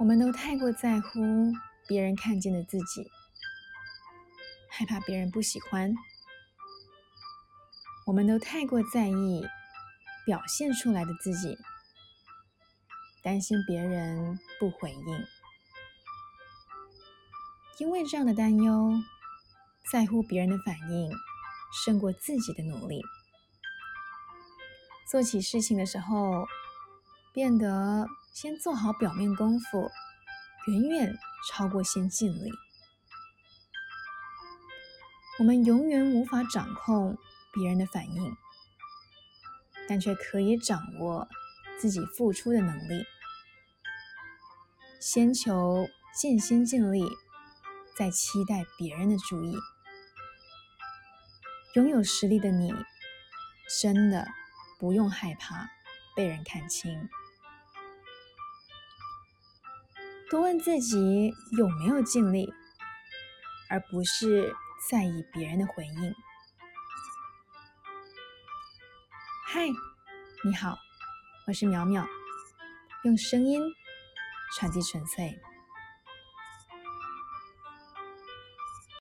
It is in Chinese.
我们都太过在乎别人看见的自己，害怕别人不喜欢；我们都太过在意表现出来的自己，担心别人不回应。因为这样的担忧，在乎别人的反应胜过自己的努力。做起事情的时候，变得先做好表面功夫，远远超过先尽力。我们永远无法掌控别人的反应，但却可以掌握自己付出的能力。先求尽心尽力，再期待别人的注意。拥有实力的你，真的。不用害怕被人看清，多问自己有没有尽力，而不是在意别人的回应。嗨，你好，我是淼淼，用声音传递纯粹。